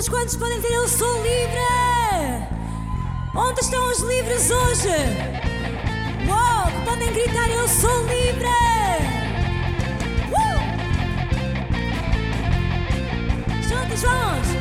todos quantos podem dizer eu sou livre? Onde estão os livres hoje? Uau, podem gritar eu sou livre! Uh! Juntos vamos!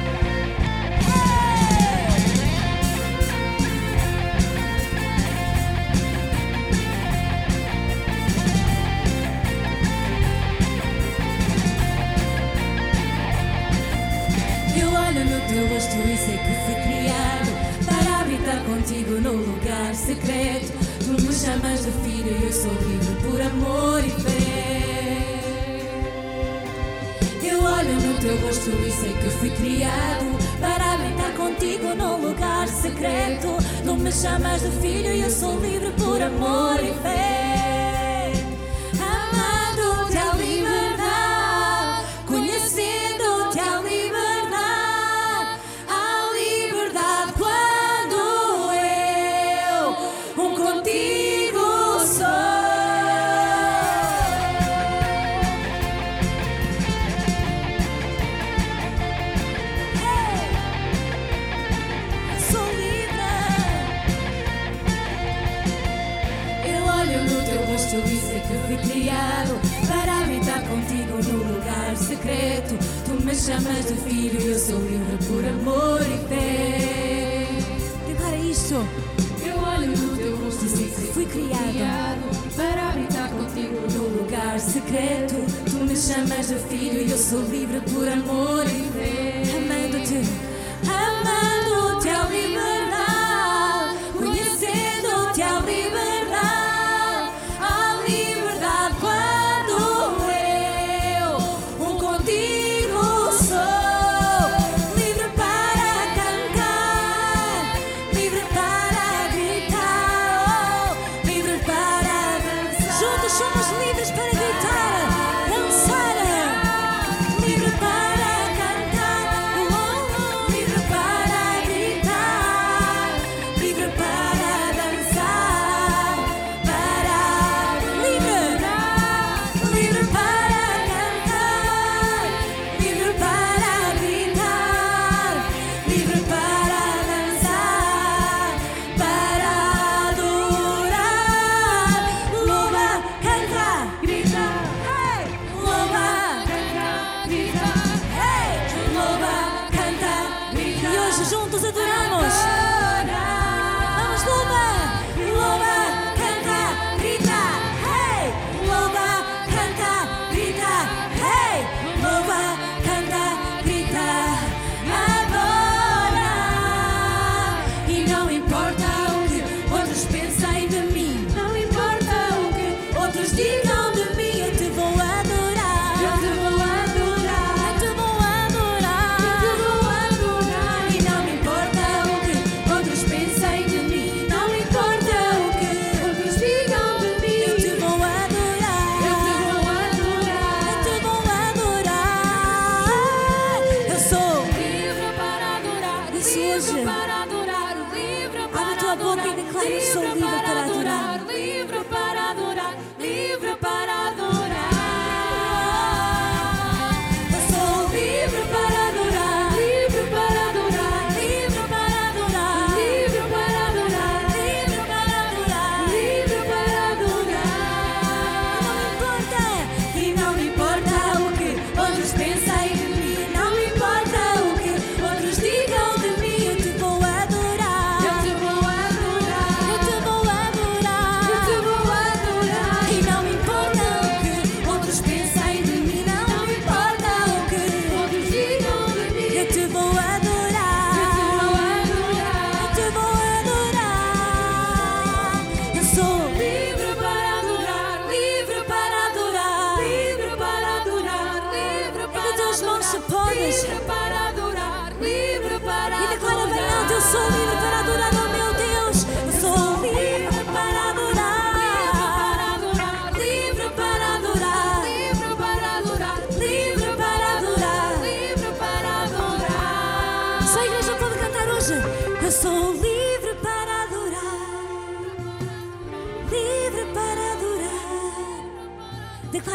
teu gosto e sei que fui criado para habitar contigo no lugar secreto. Tu me chamas de filho e eu sou livre por amor e fé. Eu olho no teu rosto e sei que fui criado para habitar contigo num lugar secreto. Tu me chamas de filho e eu sou livre por amor e fé. chamas de filho eu sou livre por amor e fé. Declara isso. Eu olho no teu rosto e sei que fui criado, criado para habitar contigo no lugar secreto. Tu me chamas de filho e eu sou livre por amor e fé. Amando-te, amando-te ao viver.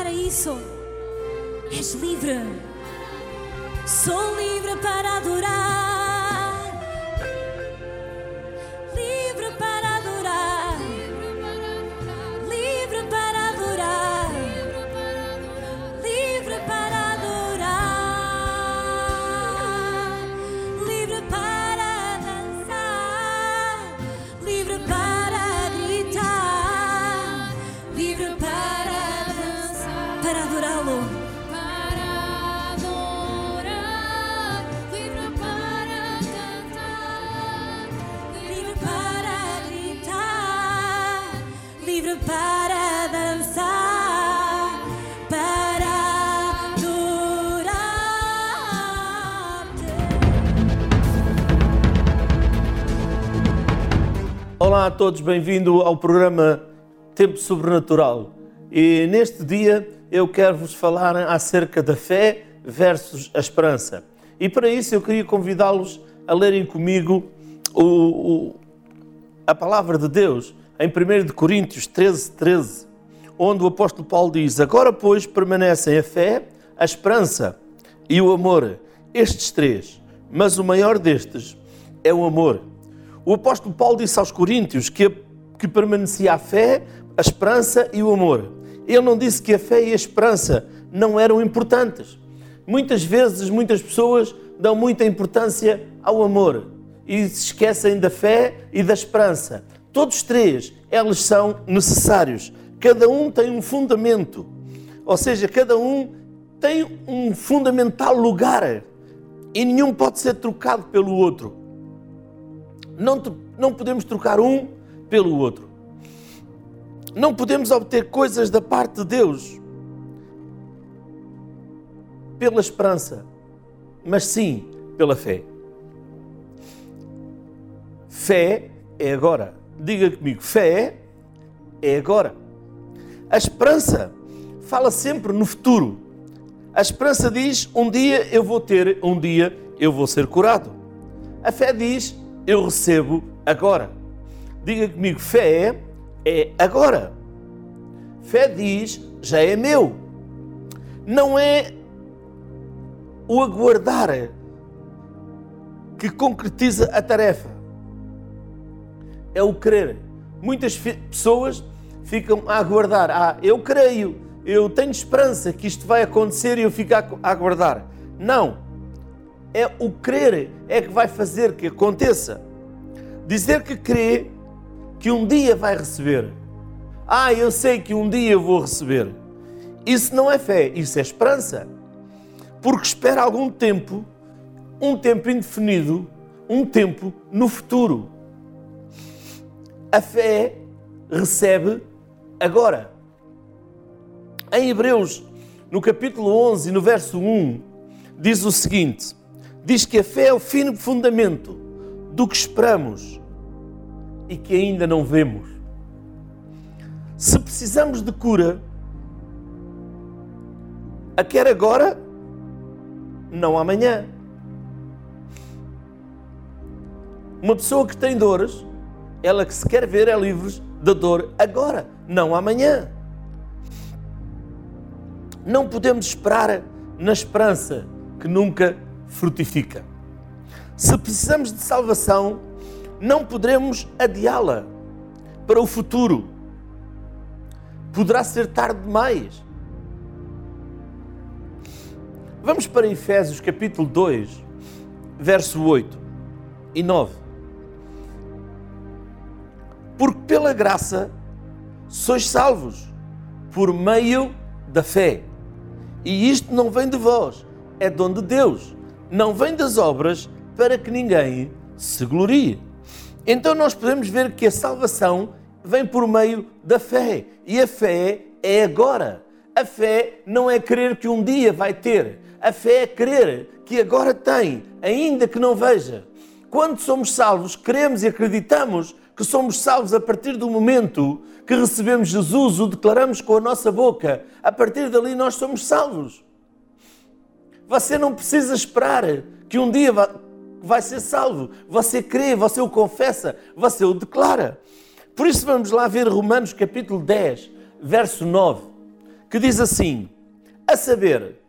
para isso. És livre, sou livre para adorar. Todos, bem-vindo ao programa Tempo Sobrenatural. E neste dia eu quero vos falar acerca da fé versus a esperança. E para isso eu queria convidá-los a lerem comigo o, o- a palavra de Deus em 1 de Coríntios 13, 13, onde o apóstolo Paulo diz: Agora, pois, permanecem a fé, a esperança e o amor, estes três, mas o maior destes é o amor. O apóstolo Paulo disse aos Coríntios que, que permanecia a fé, a esperança e o amor. Ele não disse que a fé e a esperança não eram importantes. Muitas vezes, muitas pessoas dão muita importância ao amor e se esquecem da fé e da esperança. Todos três, eles são necessários. Cada um tem um fundamento, ou seja, cada um tem um fundamental lugar e nenhum pode ser trocado pelo outro. Não, não podemos trocar um pelo outro. Não podemos obter coisas da parte de Deus pela esperança, mas sim pela fé. Fé é agora. Diga comigo, fé é agora. A esperança fala sempre no futuro. A esperança diz: um dia eu vou ter, um dia eu vou ser curado. A fé diz: eu recebo agora. Diga comigo, fé é agora. Fé diz: já é meu. Não é o aguardar que concretiza a tarefa. É o crer. Muitas pessoas ficam a aguardar. Ah, eu creio, eu tenho esperança que isto vai acontecer e eu fico a aguardar. Não. É o crer é que vai fazer que aconteça. Dizer que crê que um dia vai receber. Ah, eu sei que um dia vou receber. Isso não é fé, isso é esperança. Porque espera algum tempo, um tempo indefinido, um tempo no futuro. A fé recebe agora. Em Hebreus, no capítulo 11, no verso 1, diz o seguinte: diz que a fé é o fino fundamento do que esperamos e que ainda não vemos. Se precisamos de cura, a quer agora, não amanhã. Uma pessoa que tem dores, ela que se quer ver é livre da dor agora, não amanhã. Não podemos esperar na esperança que nunca frutifica. Se precisamos de salvação, não poderemos adiá-la para o futuro. Poderá ser tarde demais. Vamos para Efésios capítulo 2, verso 8 e 9. Porque pela graça sois salvos por meio da fé. E isto não vem de vós, é dom de Deus. Não vem das obras para que ninguém se glorie. Então nós podemos ver que a salvação vem por meio da fé. E a fé é agora. A fé não é crer que um dia vai ter. A fé é crer que agora tem, ainda que não veja. Quando somos salvos, cremos e acreditamos que somos salvos a partir do momento que recebemos Jesus, o declaramos com a nossa boca. A partir dali nós somos salvos. Você não precisa esperar que um dia vai, ser salvo. Você crê, você o confessa, você o declara. Por isso vamos lá ver Romanos capítulo 10, verso 9, que diz assim: A saber,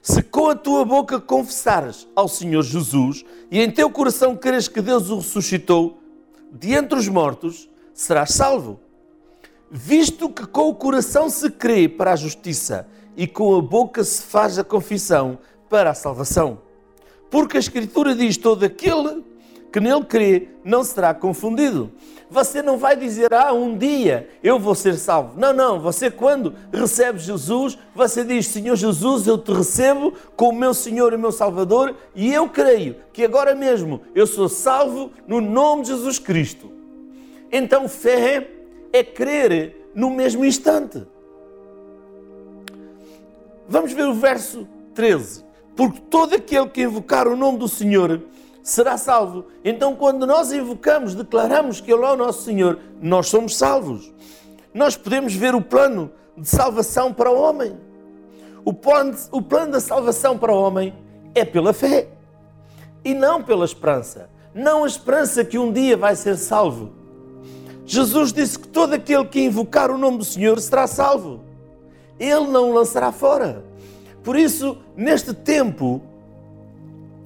Se com a tua boca confessares ao Senhor Jesus e em teu coração creres que Deus o ressuscitou de entre os mortos, serás salvo. Visto que com o coração se crê para a justiça e com a boca se faz a confissão para a salvação. Porque a Escritura diz: todo aquele que nele crê não será confundido. Você não vai dizer, ah, um dia eu vou ser salvo. Não, não. Você, quando recebe Jesus, você diz, Senhor Jesus, eu te recebo como meu Senhor e meu Salvador e eu creio que agora mesmo eu sou salvo no nome de Jesus Cristo. Então, fé é crer no mesmo instante. Vamos ver o verso 13. Porque todo aquele que invocar o nome do Senhor será salvo. Então, quando nós invocamos, declaramos que Ele é o nosso Senhor, nós somos salvos. Nós podemos ver o plano de salvação para o homem. O plano, o plano da salvação para o homem é pela fé e não pela esperança. Não a esperança que um dia vai ser salvo. Jesus disse que todo aquele que invocar o nome do Senhor será salvo. Ele não o lançará fora. Por isso, neste tempo,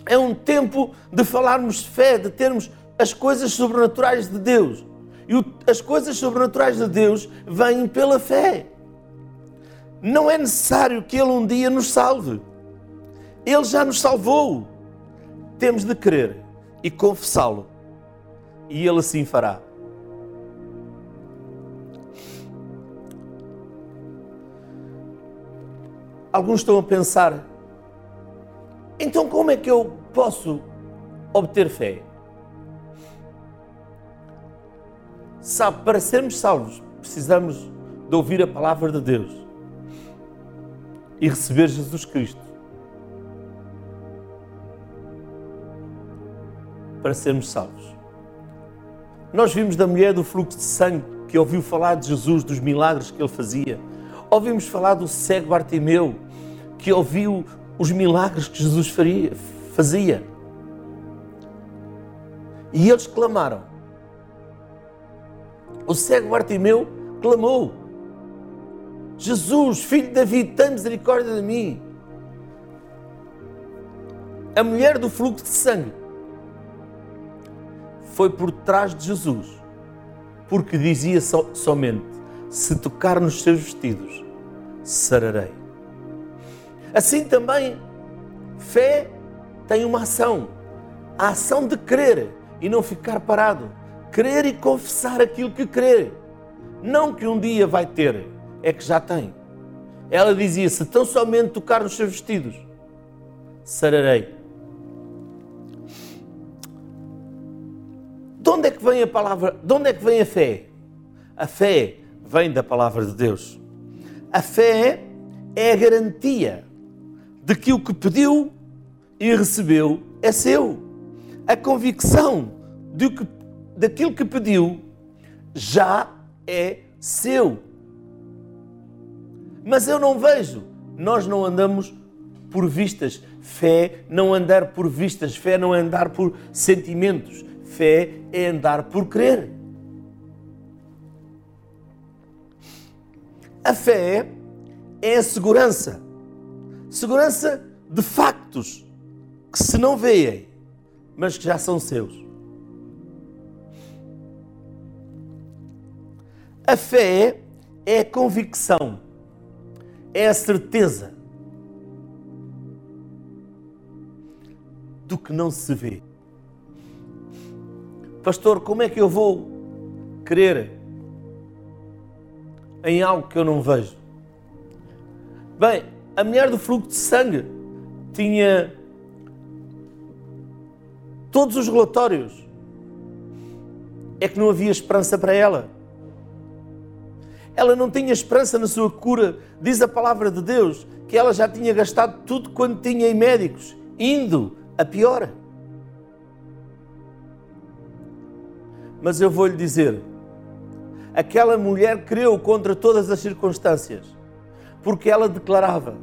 é um tempo de falarmos fé, de termos as coisas sobrenaturais de Deus. E as coisas sobrenaturais de Deus vêm pela fé. Não é necessário que Ele um dia nos salve. Ele já nos salvou. Temos de crer e confessá-lo. E Ele assim fará. Alguns estão a pensar, então, como é que eu posso obter fé? Sabe, para sermos salvos, precisamos de ouvir a palavra de Deus e receber Jesus Cristo. Para sermos salvos. Nós vimos da mulher do fluxo de sangue que ouviu falar de Jesus, dos milagres que ele fazia. Ouvimos falar do cego Bartimeu, que ouviu os milagres que Jesus faria, fazia. E eles clamaram. O cego Bartimeu clamou: Jesus, filho de Davi, tem misericórdia de mim. A mulher do fluxo de sangue foi por trás de Jesus, porque dizia so, somente: Se tocar nos seus vestidos, sararei. Assim também, fé tem uma ação. A ação de crer e não ficar parado. Crer e confessar aquilo que crê. Não que um dia vai ter, é que já tem. Ela dizia: Se tão somente tocar nos seus vestidos, sararei. De onde é que vem a palavra? De onde é que vem a fé? A fé vem da palavra de Deus. A fé é a garantia de que o que pediu e recebeu é seu. A convicção de que, daquilo que pediu já é seu. Mas eu não vejo. Nós não andamos por vistas. Fé não andar por vistas. Fé não é andar por sentimentos. Fé é andar por crer. A fé é a segurança Segurança de factos que se não veem, mas que já são seus. A fé é a convicção, é a certeza do que não se vê. Pastor, como é que eu vou crer em algo que eu não vejo? Bem, a mulher do fluxo de sangue tinha todos os relatórios. É que não havia esperança para ela. Ela não tinha esperança na sua cura. Diz a palavra de Deus que ela já tinha gastado tudo quanto tinha em médicos, indo a pior. Mas eu vou lhe dizer: aquela mulher creu contra todas as circunstâncias, porque ela declarava: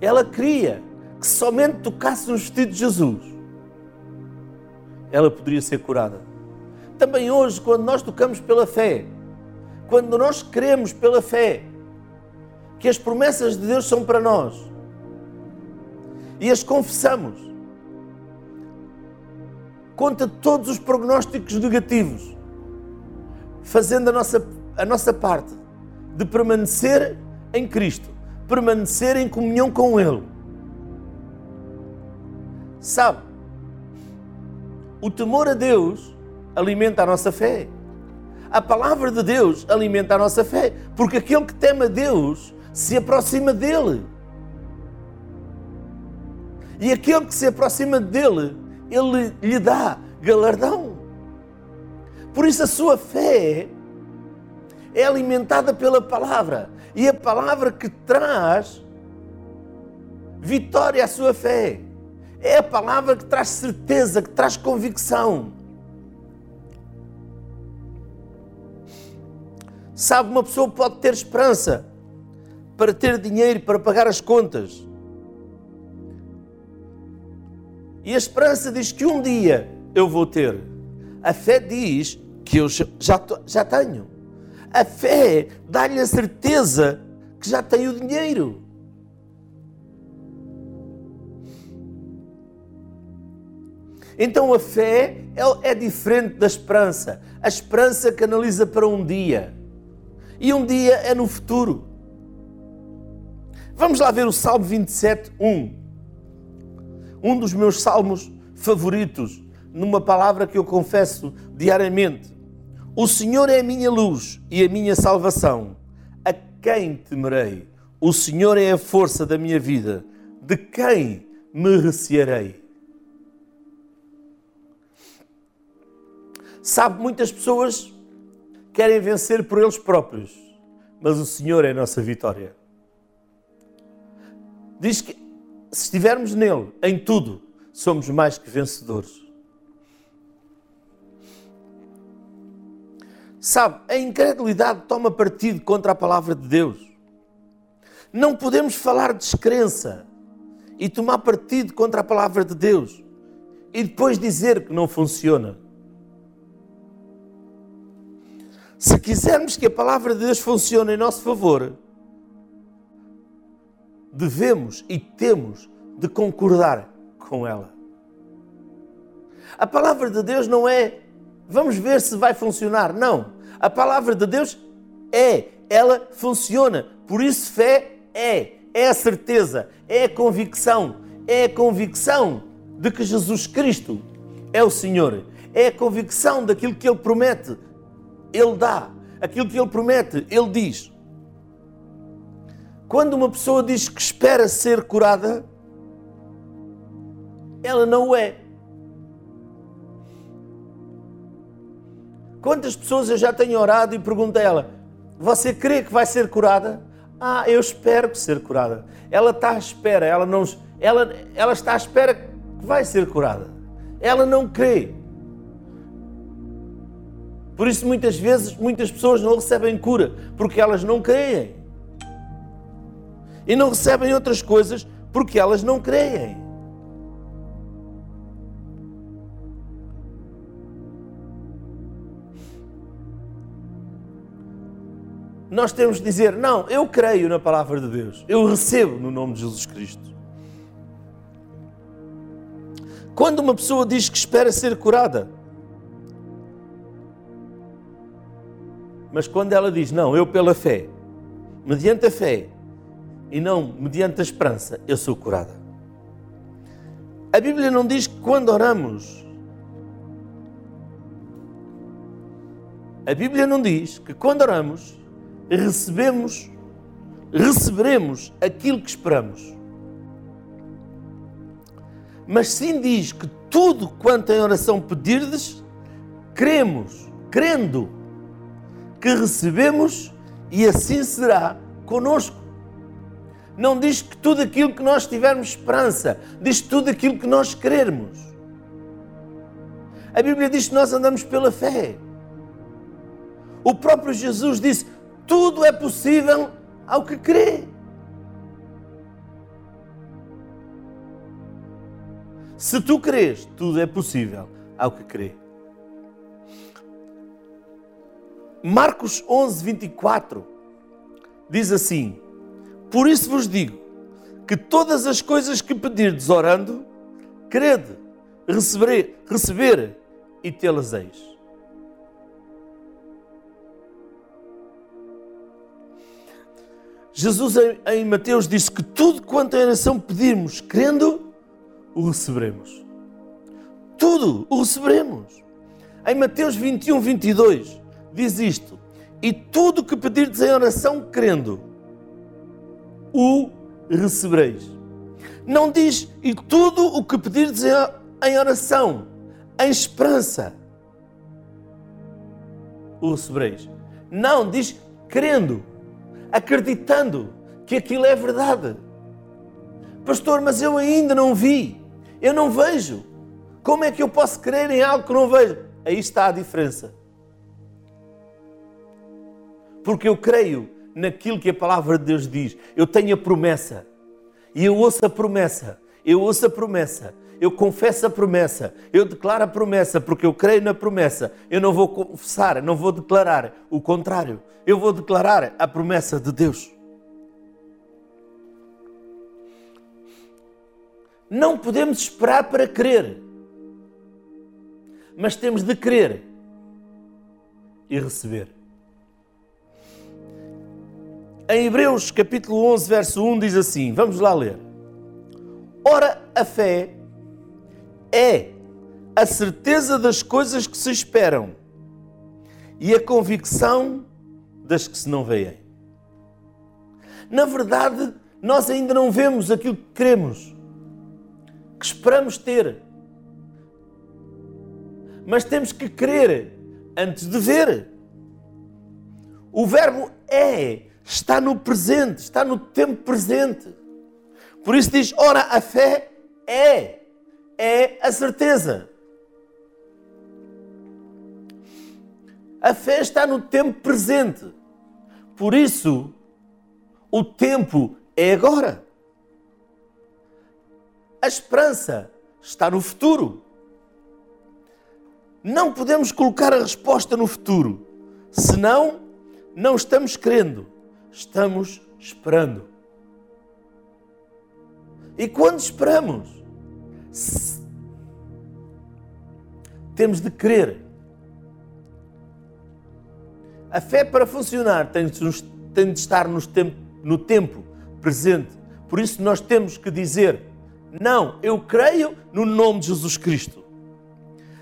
ela queria que somente tocasse no vestido de Jesus, ela poderia ser curada. Também hoje, quando nós tocamos pela fé, quando nós cremos pela fé que as promessas de Deus são para nós, e as confessamos, contra todos os prognósticos negativos, fazendo a nossa, a nossa parte de permanecer em Cristo, permanecer em comunhão com Ele. Sabe, o temor a Deus alimenta a nossa fé. A palavra de Deus alimenta a nossa fé, porque aquele que teme a Deus se aproxima dele. E aquele que se aproxima dele, ele lhe dá galardão. Por isso a sua fé é alimentada pela palavra. E a palavra que traz vitória à sua fé. É a palavra que traz certeza, que traz convicção. Sabe, uma pessoa pode ter esperança para ter dinheiro para pagar as contas. E a esperança diz que um dia eu vou ter. A fé diz que eu já, já tenho. A fé dá-lhe a certeza que já tem o dinheiro. Então a fé é, é diferente da esperança. A esperança canaliza para um dia. E um dia é no futuro. Vamos lá ver o Salmo 27, 1. Um dos meus salmos favoritos, numa palavra que eu confesso diariamente. O Senhor é a minha luz e a minha salvação. A quem temerei? O Senhor é a força da minha vida. De quem me recearei? Sabe, muitas pessoas querem vencer por eles próprios, mas o Senhor é a nossa vitória. Diz que se estivermos nele, em tudo, somos mais que vencedores. Sabe, a incredulidade toma partido contra a palavra de Deus. Não podemos falar de descrença e tomar partido contra a palavra de Deus e depois dizer que não funciona. Se quisermos que a palavra de Deus funcione em nosso favor, devemos e temos de concordar com ela. A palavra de Deus não é vamos ver se vai funcionar. Não. A palavra de Deus é, ela funciona. Por isso, fé é, é a certeza, é a convicção, é a convicção de que Jesus Cristo é o Senhor, é a convicção daquilo que Ele promete, Ele dá, aquilo que Ele promete, Ele diz. Quando uma pessoa diz que espera ser curada, ela não o é. Quantas pessoas eu já tenho orado e pergunto a ela: Você crê que vai ser curada? Ah, eu espero que ser curada. Ela está à espera, ela, não, ela, ela está à espera que vai ser curada. Ela não crê. Por isso, muitas vezes, muitas pessoas não recebem cura porque elas não creem. E não recebem outras coisas porque elas não creem. Nós temos de dizer: não, eu creio na palavra de Deus, eu recebo no nome de Jesus Cristo. Quando uma pessoa diz que espera ser curada, mas quando ela diz: não, eu pela fé, mediante a fé e não mediante a esperança, eu sou curada. A Bíblia não diz que quando oramos, a Bíblia não diz que quando oramos recebemos, receberemos aquilo que esperamos. Mas sim diz que tudo quanto em oração pedirdes, cremos, crendo que recebemos e assim será conosco. Não diz que tudo aquilo que nós tivermos esperança, diz tudo aquilo que nós queremos. A Bíblia diz que nós andamos pela fé. O próprio Jesus disse: tudo é possível ao que crê. Se tu crês, tudo é possível ao que crê. Marcos 11, 24 diz assim: Por isso vos digo que todas as coisas que pedirdes orando, crede, receber, receber e tê-las eis. Jesus em Mateus disse que tudo quanto em oração pedirmos, crendo, o receberemos. Tudo o receberemos. Em Mateus 21, 22, diz isto: E tudo que pedirdes em oração, crendo, o recebereis. Não diz, e tudo o que pedirdes em oração, em esperança, o recebereis. Não, diz, crendo acreditando que aquilo é verdade. Pastor, mas eu ainda não vi, eu não vejo. Como é que eu posso crer em algo que não vejo? Aí está a diferença. Porque eu creio naquilo que a palavra de Deus diz. Eu tenho a promessa. E eu ouço a promessa. Eu ouço a promessa. Eu confesso a promessa. Eu declaro a promessa porque eu creio na promessa. Eu não vou confessar, não vou declarar o contrário eu vou declarar a promessa de Deus. Não podemos esperar para crer, mas temos de crer e receber. Em Hebreus capítulo 11, verso 1 diz assim: vamos lá ler. Ora, a fé é a certeza das coisas que se esperam e a convicção das que se não veem. Na verdade, nós ainda não vemos aquilo que queremos, que esperamos ter. Mas temos que crer antes de ver. O verbo é, está no presente, está no tempo presente. Por isso diz: ora, a fé é, é a certeza. A fé está no tempo presente. Por isso, o tempo é agora. A esperança está no futuro. Não podemos colocar a resposta no futuro, senão não estamos crendo, estamos esperando. E quando esperamos, temos de crer a fé para funcionar tem de, estar no tempo presente. Por isso nós temos que dizer: não, eu creio no nome de Jesus Cristo.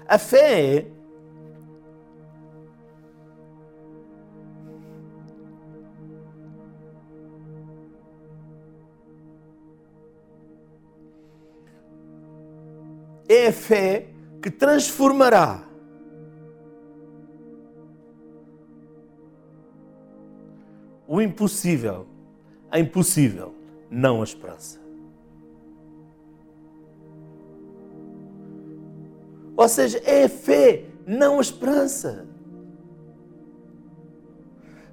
A fé é é a fé que transformará o impossível, a impossível, não a esperança. Ou seja, é a fé, não a esperança.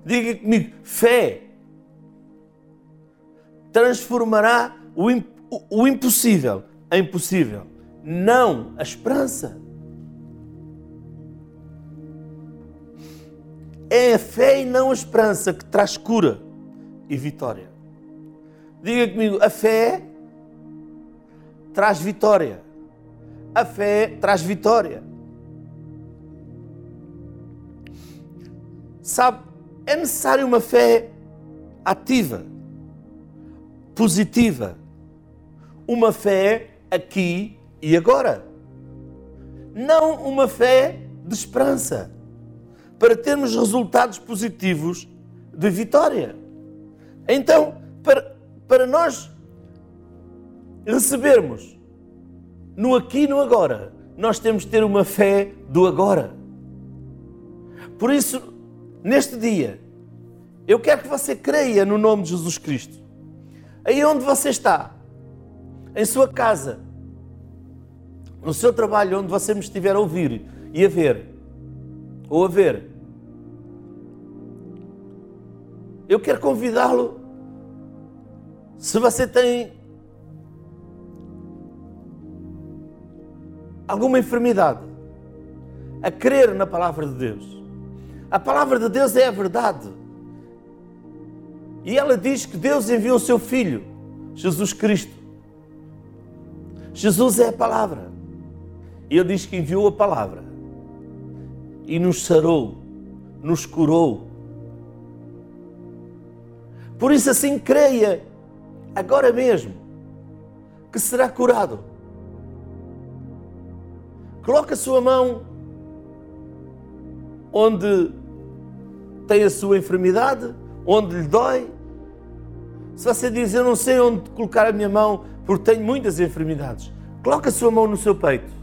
Diga comigo, fé transformará o, o, o impossível em possível, não a esperança. É a fé e não a esperança que traz cura e vitória. Diga comigo, a fé traz vitória. A fé traz vitória. Sabe, é necessário uma fé ativa, positiva. Uma fé aqui e agora. Não uma fé de esperança para termos resultados positivos de vitória. Então, para, para nós recebermos no aqui e no agora, nós temos de ter uma fé do agora. Por isso, neste dia, eu quero que você creia no nome de Jesus Cristo. Aí onde você está, em sua casa, no seu trabalho, onde você me estiver a ouvir e a ver, ou a ver, eu quero convidá-lo. Se você tem alguma enfermidade, a crer na palavra de Deus. A palavra de Deus é a verdade. E ela diz que Deus enviou o seu Filho Jesus Cristo. Jesus é a palavra. Ele diz que enviou a palavra e nos sarou, nos curou. Por isso, assim, creia agora mesmo que será curado. Coloque a sua mão onde tem a sua enfermidade, onde lhe dói. Se você diz, eu não sei onde colocar a minha mão porque tenho muitas enfermidades, coloque a sua mão no seu peito,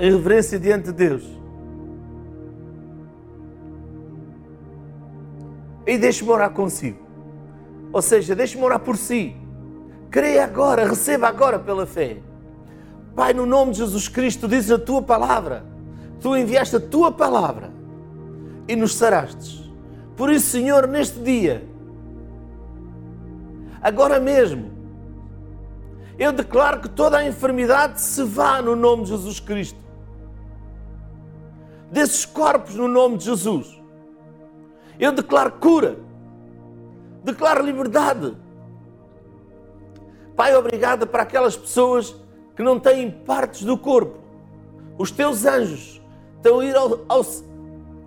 em reverência diante de Deus. E deixe-me orar consigo. Ou seja, deixe-me orar por si. Creia agora, receba agora pela fé. Pai, no nome de Jesus Cristo, diz a tua palavra. Tu enviaste a tua palavra e nos sarastes. Por isso, Senhor, neste dia, agora mesmo, eu declaro que toda a enfermidade se vá no nome de Jesus Cristo. Desses corpos no nome de Jesus. Eu declaro cura. Declaro liberdade. Pai, obrigado para aquelas pessoas que não têm partes do corpo. Os teus anjos estão a ir ao, ao,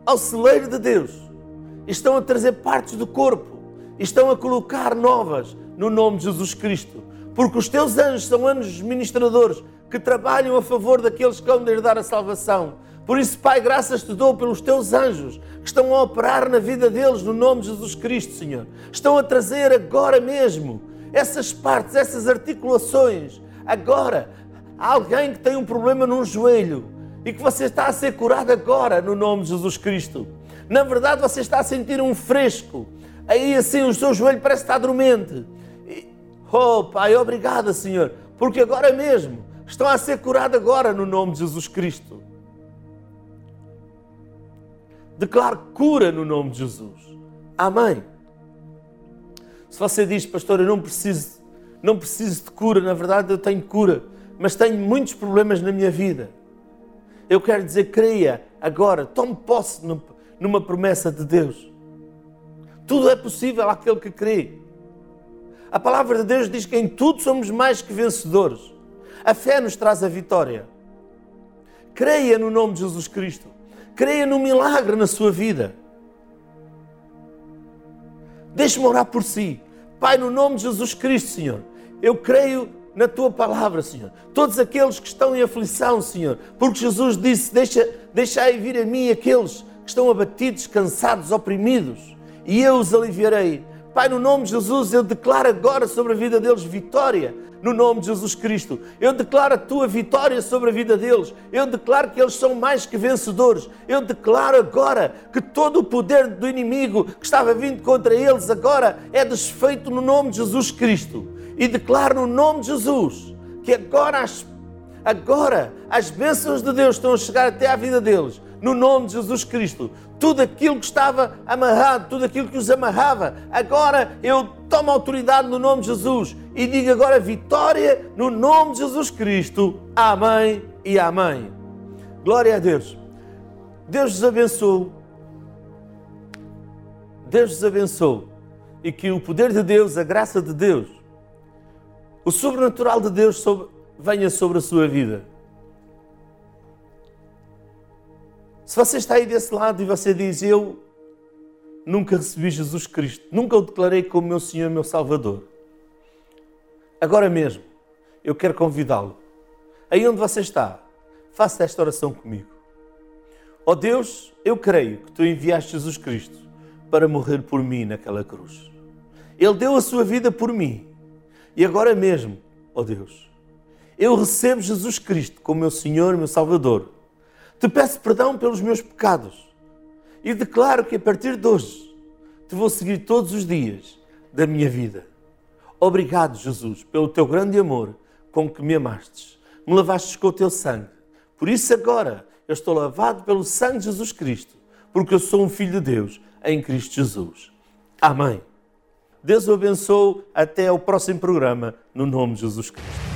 ao celeiro de Deus. Estão a trazer partes do corpo. Estão a colocar novas no nome de Jesus Cristo. Porque os teus anjos são anjos ministradores que trabalham a favor daqueles que vão herdar a salvação. Por isso, Pai, graças te dou pelos teus anjos que estão a operar na vida deles no nome de Jesus Cristo, Senhor. Estão a trazer agora mesmo essas partes, essas articulações. Agora, há alguém que tem um problema num joelho e que você está a ser curado agora no nome de Jesus Cristo. Na verdade, você está a sentir um fresco. Aí assim o seu joelho parece estar dormente. Oh, Pai, obrigado, Senhor, porque agora mesmo estão a ser curados agora no nome de Jesus Cristo. Declaro cura no nome de Jesus. Amém. Se você diz, pastor, eu não preciso, não preciso de cura, na verdade eu tenho cura, mas tenho muitos problemas na minha vida. Eu quero dizer, creia agora, tome posse numa promessa de Deus. Tudo é possível àquele que crê. A palavra de Deus diz que em tudo somos mais que vencedores. A fé nos traz a vitória. Creia no nome de Jesus Cristo. Creia no milagre na sua vida. Deixe-me orar por si. Pai, no nome de Jesus Cristo, Senhor, eu creio na tua palavra, Senhor. Todos aqueles que estão em aflição, Senhor, porque Jesus disse: Deixa, deixai vir a mim aqueles que estão abatidos, cansados, oprimidos, e eu os aliviarei. Pai, no nome de Jesus, eu declaro agora sobre a vida deles vitória, no nome de Jesus Cristo. Eu declaro a tua vitória sobre a vida deles. Eu declaro que eles são mais que vencedores. Eu declaro agora que todo o poder do inimigo que estava vindo contra eles agora é desfeito no nome de Jesus Cristo. E declaro no nome de Jesus que agora as, agora as bênçãos de Deus estão a chegar até à vida deles no nome de Jesus Cristo. Tudo aquilo que estava amarrado, tudo aquilo que os amarrava, agora eu tomo autoridade no nome de Jesus e digo agora vitória no nome de Jesus Cristo. Amém e amém. Glória a Deus. Deus vos abençoe. Deus vos abençoe. E que o poder de Deus, a graça de Deus, o sobrenatural de Deus venha sobre a sua vida. Se você está aí desse lado e você diz, eu nunca recebi Jesus Cristo, nunca o declarei como meu Senhor meu Salvador. Agora mesmo, eu quero convidá-lo. Aí onde você está, faça esta oração comigo. Ó oh Deus, eu creio que tu enviaste Jesus Cristo para morrer por mim naquela cruz. Ele deu a sua vida por mim. E agora mesmo, ó oh Deus, eu recebo Jesus Cristo como meu Senhor meu Salvador te peço perdão pelos meus pecados e declaro que a partir de hoje te vou seguir todos os dias da minha vida. Obrigado, Jesus, pelo teu grande amor com que me amastes. Me lavastes com o teu sangue. Por isso, agora, eu estou lavado pelo sangue de Jesus Cristo, porque eu sou um filho de Deus em Cristo Jesus. Amém. Deus o abençoe. Até ao próximo programa, no nome de Jesus Cristo.